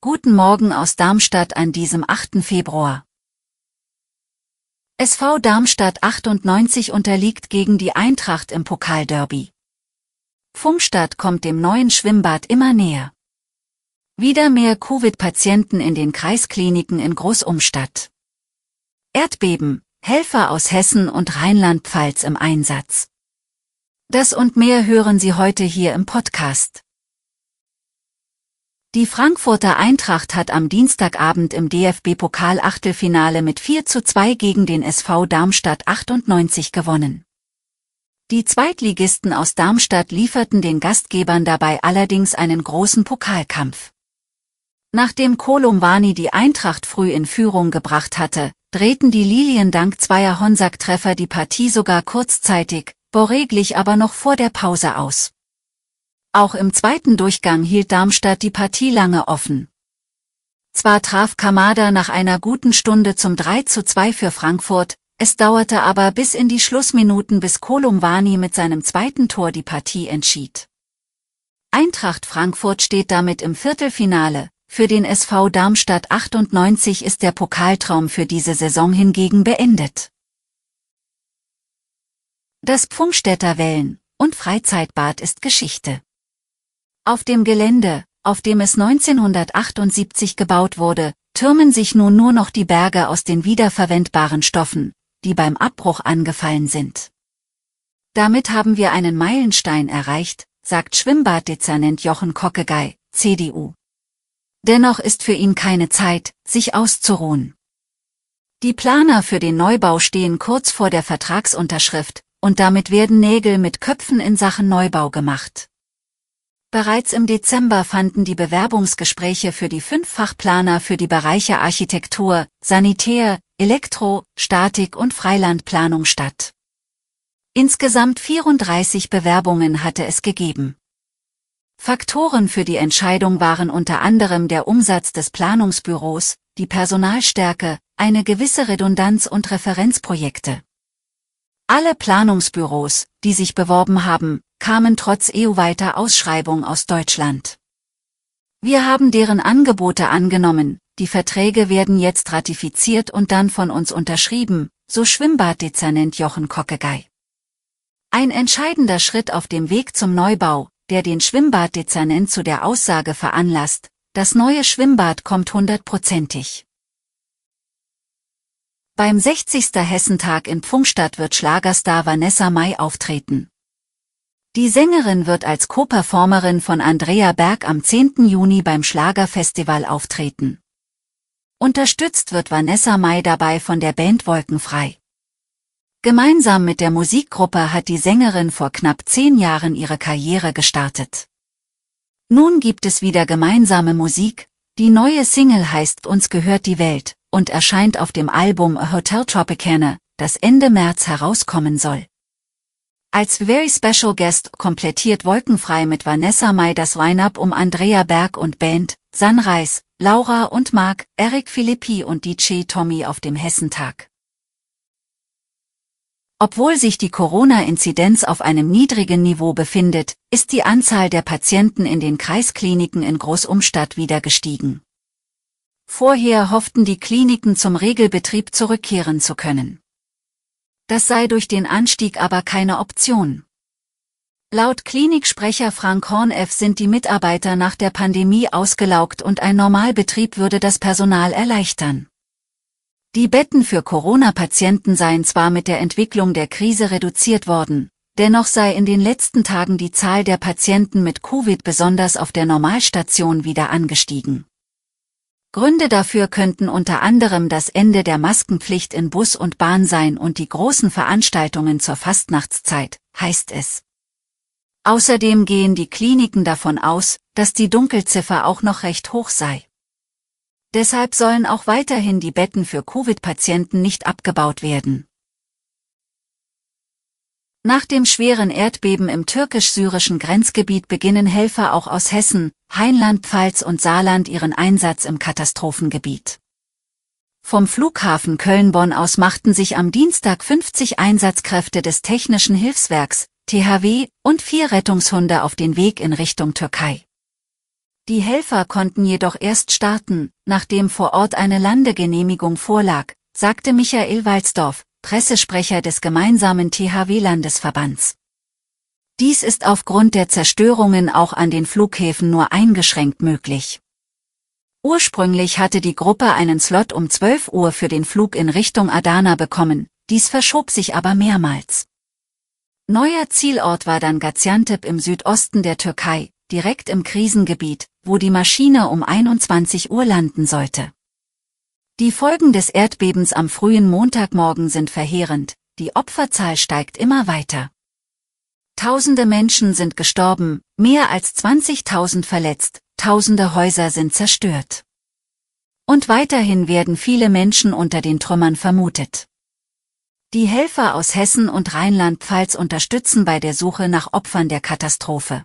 Guten Morgen aus Darmstadt an diesem 8. Februar. SV Darmstadt 98 unterliegt gegen die Eintracht im Pokalderby. Funkstadt kommt dem neuen Schwimmbad immer näher. Wieder mehr Covid-Patienten in den Kreiskliniken in Großumstadt. Erdbeben, Helfer aus Hessen und Rheinland-Pfalz im Einsatz. Das und mehr hören Sie heute hier im Podcast. Die Frankfurter Eintracht hat am Dienstagabend im DFB-Pokal-Achtelfinale mit 4 zu 2 gegen den SV Darmstadt 98 gewonnen. Die Zweitligisten aus Darmstadt lieferten den Gastgebern dabei allerdings einen großen Pokalkampf. Nachdem Kolumbani die Eintracht früh in Führung gebracht hatte, drehten die Lilien dank zweier Honsack-Treffer die Partie sogar kurzzeitig, Boré aber noch vor der Pause aus. Auch im zweiten Durchgang hielt Darmstadt die Partie lange offen. Zwar traf Kamada nach einer guten Stunde zum 3 zu 2 für Frankfurt, es dauerte aber bis in die Schlussminuten bis Kolumwani mit seinem zweiten Tor die Partie entschied. Eintracht Frankfurt steht damit im Viertelfinale, für den SV Darmstadt 98 ist der Pokaltraum für diese Saison hingegen beendet. Das Pfungstädter Wellen- und Freizeitbad ist Geschichte. Auf dem Gelände, auf dem es 1978 gebaut wurde, türmen sich nun nur noch die Berge aus den wiederverwendbaren Stoffen, die beim Abbruch angefallen sind. Damit haben wir einen Meilenstein erreicht, sagt Schwimmbaddezernent Jochen Kockegei, CDU. Dennoch ist für ihn keine Zeit, sich auszuruhen. Die Planer für den Neubau stehen kurz vor der Vertragsunterschrift, und damit werden Nägel mit Köpfen in Sachen Neubau gemacht. Bereits im Dezember fanden die Bewerbungsgespräche für die Fünffachplaner für die Bereiche Architektur, Sanitär, Elektro, Statik und Freilandplanung statt. Insgesamt 34 Bewerbungen hatte es gegeben. Faktoren für die Entscheidung waren unter anderem der Umsatz des Planungsbüros, die Personalstärke, eine gewisse Redundanz und Referenzprojekte. Alle Planungsbüros, die sich beworben haben, kamen trotz EU-weiter Ausschreibung aus Deutschland. Wir haben deren Angebote angenommen, die Verträge werden jetzt ratifiziert und dann von uns unterschrieben, so Schwimmbaddezernent Jochen Kockegei. Ein entscheidender Schritt auf dem Weg zum Neubau, der den Schwimmbaddezernent zu der Aussage veranlasst, das neue Schwimmbad kommt hundertprozentig. Beim 60. Hessentag in Pfungstadt wird Schlagerstar Vanessa Mai auftreten. Die Sängerin wird als Co-Performerin von Andrea Berg am 10. Juni beim Schlagerfestival auftreten. Unterstützt wird Vanessa Mai dabei von der Band Wolkenfrei. Gemeinsam mit der Musikgruppe hat die Sängerin vor knapp zehn Jahren ihre Karriere gestartet. Nun gibt es wieder gemeinsame Musik, die neue Single heißt Uns gehört die Welt und erscheint auf dem Album A Hotel Tropicana, das Ende März herauskommen soll. Als Very Special Guest komplettiert Wolkenfrei mit Vanessa Mai das Line-Up um Andrea Berg und Band, Sunrise, Laura und Mark, Eric Philippi und DJ Tommy auf dem Hessentag. Obwohl sich die Corona-Inzidenz auf einem niedrigen Niveau befindet, ist die Anzahl der Patienten in den Kreiskliniken in Großumstadt wieder gestiegen. Vorher hofften die Kliniken zum Regelbetrieb zurückkehren zu können. Das sei durch den Anstieg aber keine Option. Laut Kliniksprecher Frank Horneff sind die Mitarbeiter nach der Pandemie ausgelaugt und ein Normalbetrieb würde das Personal erleichtern. Die Betten für Corona-Patienten seien zwar mit der Entwicklung der Krise reduziert worden, dennoch sei in den letzten Tagen die Zahl der Patienten mit Covid besonders auf der Normalstation wieder angestiegen. Gründe dafür könnten unter anderem das Ende der Maskenpflicht in Bus und Bahn sein und die großen Veranstaltungen zur Fastnachtszeit, heißt es. Außerdem gehen die Kliniken davon aus, dass die Dunkelziffer auch noch recht hoch sei. Deshalb sollen auch weiterhin die Betten für Covid-Patienten nicht abgebaut werden. Nach dem schweren Erdbeben im türkisch-syrischen Grenzgebiet beginnen Helfer auch aus Hessen, Rheinland-Pfalz und Saarland ihren Einsatz im Katastrophengebiet. Vom Flughafen Köln-Bonn aus machten sich am Dienstag 50 Einsatzkräfte des Technischen Hilfswerks, THW, und vier Rettungshunde auf den Weg in Richtung Türkei. Die Helfer konnten jedoch erst starten, nachdem vor Ort eine Landegenehmigung vorlag, sagte Michael Walzdorf, Pressesprecher des gemeinsamen THW-Landesverbands. Dies ist aufgrund der Zerstörungen auch an den Flughäfen nur eingeschränkt möglich. Ursprünglich hatte die Gruppe einen Slot um 12 Uhr für den Flug in Richtung Adana bekommen, dies verschob sich aber mehrmals. Neuer Zielort war dann Gaziantep im Südosten der Türkei, direkt im Krisengebiet, wo die Maschine um 21 Uhr landen sollte. Die Folgen des Erdbebens am frühen Montagmorgen sind verheerend, die Opferzahl steigt immer weiter. Tausende Menschen sind gestorben, mehr als 20.000 verletzt, tausende Häuser sind zerstört. Und weiterhin werden viele Menschen unter den Trümmern vermutet. Die Helfer aus Hessen und Rheinland-Pfalz unterstützen bei der Suche nach Opfern der Katastrophe.